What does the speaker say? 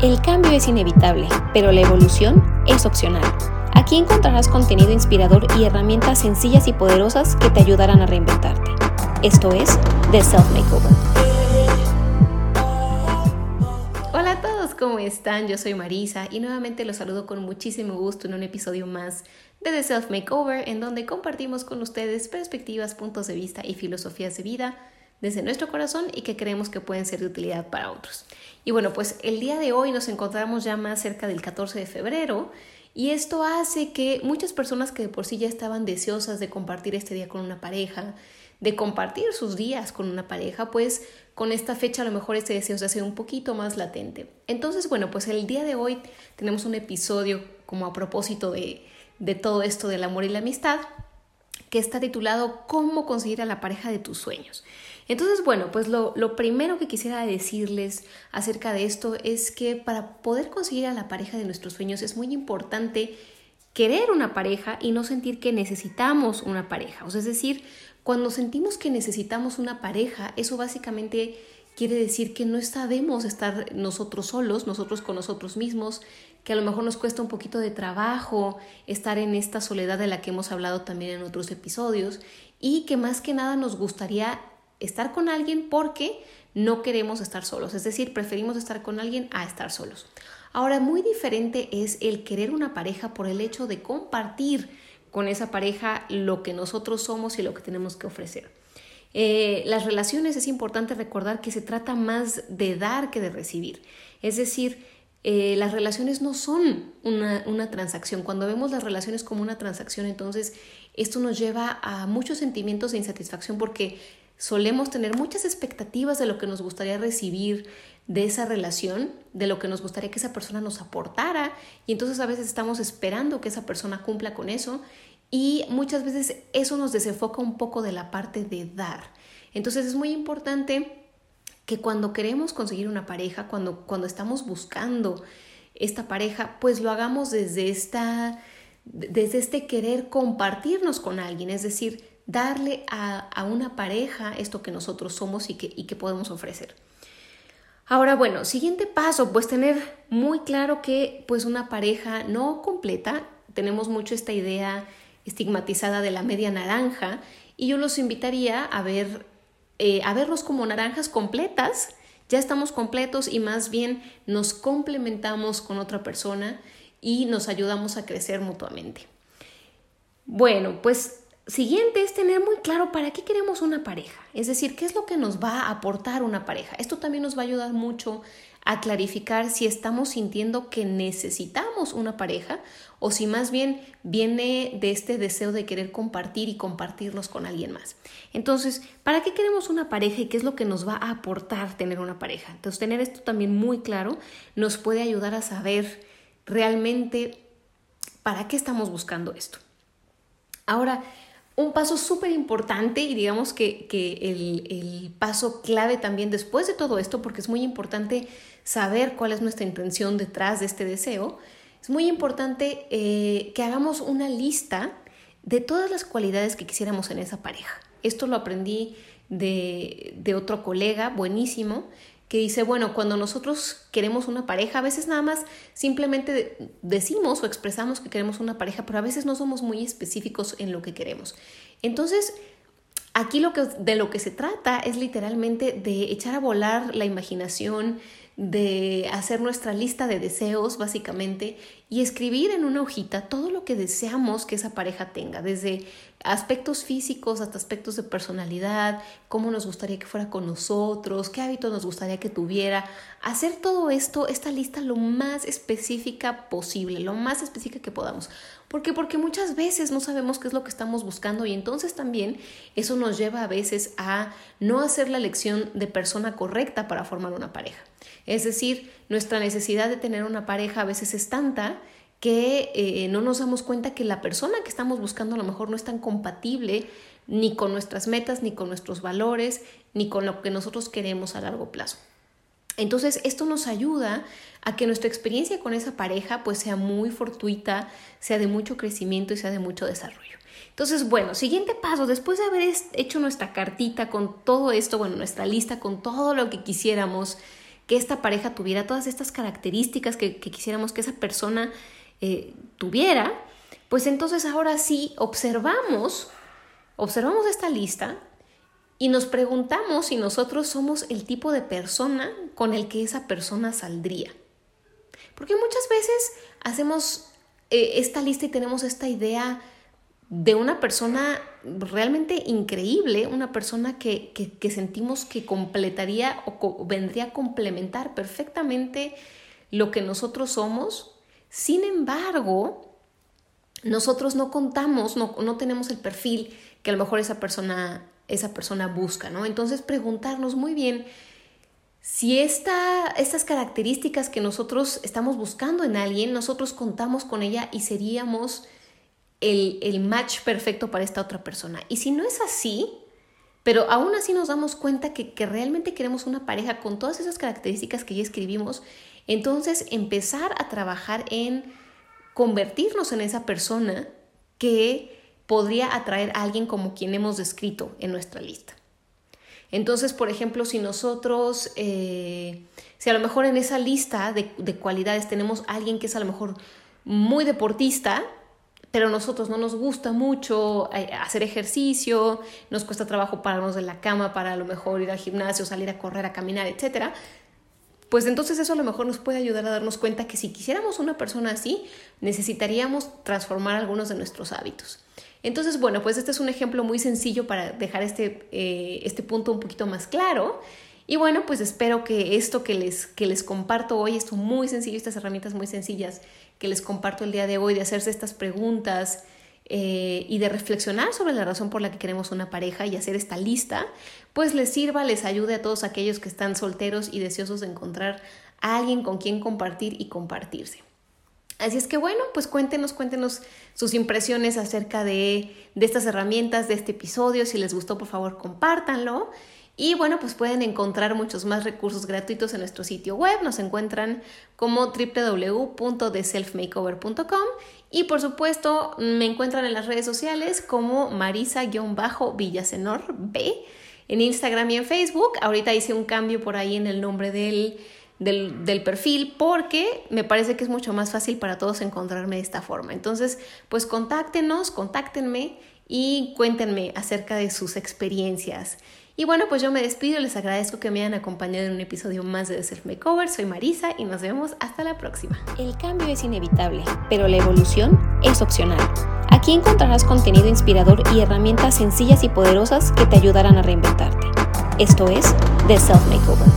El cambio es inevitable, pero la evolución es opcional. Aquí encontrarás contenido inspirador y herramientas sencillas y poderosas que te ayudarán a reinventarte. Esto es The Self Makeover. Hola a todos, ¿cómo están? Yo soy Marisa y nuevamente los saludo con muchísimo gusto en un episodio más de The Self Makeover, en donde compartimos con ustedes perspectivas, puntos de vista y filosofías de vida desde nuestro corazón y que creemos que pueden ser de utilidad para otros. Y bueno, pues el día de hoy nos encontramos ya más cerca del 14 de febrero y esto hace que muchas personas que de por sí ya estaban deseosas de compartir este día con una pareja, de compartir sus días con una pareja, pues con esta fecha a lo mejor este deseo se hace un poquito más latente. Entonces, bueno, pues el día de hoy tenemos un episodio como a propósito de, de todo esto del amor y la amistad que está titulado ¿Cómo conseguir a la pareja de tus sueños? Entonces, bueno, pues lo, primero que quisiera decirles acerca de esto es que para poder conseguir a la pareja de nuestros sueños es muy importante querer una pareja y no sentir que necesitamos una pareja. O sea, es decir, cuando sentimos que necesitamos una pareja, eso básicamente quiere decir que no sabemos estar nosotros solos, nosotros con nosotros mismos, que a lo mejor nos cuesta un poquito de trabajo estar en esta soledad de la que hemos hablado también en otros episodios y que más que nada nos gustaría estar con alguien porque no queremos estar solos, es decir, preferimos estar con alguien a estar solos. Ahora, muy diferente es el querer una pareja por el hecho de compartir con esa pareja lo que nosotros somos y lo que tenemos que ofrecer. Eh, las relaciones es importante recordar que se trata más de dar que de recibir. Es decir, eh, las relaciones no son una, una, transacción. Cuando vemos las relaciones como una transacción, entonces esto nos lleva a muchos sentimientos de insatisfacción porque solemos tener muchas expectativas de lo que nos gustaría recibir de esa relación, de lo que nos gustaría que esa persona nos aportara y entonces a veces estamos esperando que esa persona cumpla con eso y muchas veces eso nos desenfoca un poco de la parte de dar. Entonces es muy importante que cuando queremos conseguir una pareja, cuando, cuando estamos buscando esta pareja, pues lo hagamos desde, esta, desde este querer compartirnos con alguien, es decir, darle a, una pareja esto que nosotros somos y que, y que podemos ofrecer. Ahora, bueno, siguiente paso, pues tener muy claro que pues una pareja no completa, tenemos mucho esta idea estigmatizada de la media naranja y yo los invitaría a ver, eh, a verlos como naranjas completas, ya estamos completos y más bien nos complementamos con otra persona y nos ayudamos a crecer mutuamente. Bueno, pues siguiente es tener muy claro para qué queremos una pareja, es decir, qué es lo que nos va a aportar una pareja. Esto también nos va a ayudar mucho a clarificar si estamos sintiendo que necesitamos una pareja o si más bien viene de este deseo de querer compartir y compartirnos con alguien más. Entonces, ¿para qué queremos una pareja y qué es lo que nos va a aportar tener una pareja? Entonces, tener esto también muy claro nos puede ayudar a saber realmente para qué estamos buscando esto. Ahora, un paso súper importante y digamos que, el, paso clave también después de todo esto, porque es muy importante saber cuál es nuestra intención detrás de este deseo, es muy importante eh, que hagamos una lista de todas las cualidades que quisiéramos en esa pareja. Esto lo aprendí de, de otro colega buenísimo que dice, bueno, cuando nosotros queremos una pareja, a veces nada más simplemente decimos o expresamos que queremos una pareja, pero a veces no somos muy específicos en lo que queremos. Entonces, aquí lo que, de lo que se trata es literalmente de echar a volar la imaginación, de hacer nuestra lista de deseos, básicamente, y escribir en una hojita todo lo que deseamos que esa pareja tenga, desde aspectos físicos hasta aspectos de personalidad, cómo nos gustaría que fuera con nosotros, qué hábitos nos gustaría que tuviera. Hacer todo esto, esta lista lo más específica posible, lo más específica que podamos. ¿Por qué? Porque muchas veces no sabemos qué es lo que estamos buscando y entonces también eso nos lleva a veces a no hacer la elección de persona correcta para formar una pareja. Es decir, nuestra necesidad de tener una pareja a veces es tanta que eh, no nos damos cuenta que la persona que estamos buscando a lo mejor no es tan compatible ni con nuestras metas, ni con nuestros valores, ni con lo que nosotros queremos a largo plazo. Entonces, esto nos ayuda a que nuestra experiencia con esa pareja pues sea muy fortuita, sea de mucho crecimiento y sea de mucho desarrollo. Entonces, bueno, siguiente paso, después de haber hecho nuestra cartita con todo esto, bueno, nuestra lista con todo lo que quisiéramos que esta pareja tuviera todas estas características que, quisiéramos que esa persona eh, tuviera, pues entonces ahora sí observamos, observamos esta lista y nos preguntamos si nosotros somos el tipo de persona con el que esa persona saldría. Porque muchas veces hacemos eh, esta lista y tenemos esta idea de una persona realmente increíble, una persona que, sentimos que completaría o vendría a complementar perfectamente lo que nosotros somos. Sin embargo, nosotros no contamos, no, no tenemos el perfil que a lo mejor esa persona, esa persona busca, ¿no? Entonces preguntarnos muy bien si esta, estas características que nosotros estamos buscando en alguien, nosotros contamos con ella y seríamos el, match perfecto para esta otra persona. Y si no es así, pero aún así nos damos cuenta que, que, realmente queremos una pareja con todas esas características que ya escribimos, entonces empezar a trabajar en convertirnos en esa persona que podría atraer a alguien como quien hemos descrito en nuestra lista. Entonces, por ejemplo, si nosotros, eh, si a lo mejor en esa lista de, de cualidades tenemos alguien que es a lo mejor muy deportista, pero a nosotros no nos gusta mucho eh, hacer ejercicio, nos cuesta trabajo pararnos de la cama para a lo mejor ir al gimnasio, salir a correr, a caminar, etc. Pues entonces eso a lo mejor nos puede ayudar a darnos cuenta que si quisiéramos una persona así, necesitaríamos transformar algunos de nuestros hábitos. Entonces, bueno, pues este es un ejemplo muy sencillo para dejar este, eh, este punto un poquito más claro. Y bueno, pues espero que esto que les, que les comparto hoy, esto muy sencillo, estas herramientas muy sencillas que les comparto el día de hoy, de hacerse estas preguntas eh, y de reflexionar sobre la razón por la que queremos una pareja y hacer esta lista, pues les sirva, les ayude a todos aquellos que están solteros y deseosos de encontrar a alguien con quien compartir y compartirse. Así es que bueno, pues cuéntenos, cuéntenos sus impresiones acerca de, de estas herramientas, de este episodio. Si les gustó, por favor, compártanlo. Y bueno, pues pueden encontrar muchos más recursos gratuitos en nuestro sitio web. Nos encuentran como www.theselfmakeover.com y por supuesto me encuentran en las redes sociales como Marisa-Villasenor B en Instagram y en Facebook. Ahorita hice un cambio por ahí en el nombre del, del, del, perfil porque me parece que es mucho más fácil para todos encontrarme de esta forma. Entonces, pues contáctenos, contáctenme y cuéntenme acerca de sus experiencias. Y bueno, pues yo me despido, les agradezco que me hayan acompañado en un episodio más de The Self Makeover. Soy Marisa y nos vemos hasta la próxima. El cambio es inevitable, pero la evolución es opcional. Aquí encontrarás contenido inspirador y herramientas sencillas y poderosas que te ayudarán a reinventarte. Esto es The Self Makeover.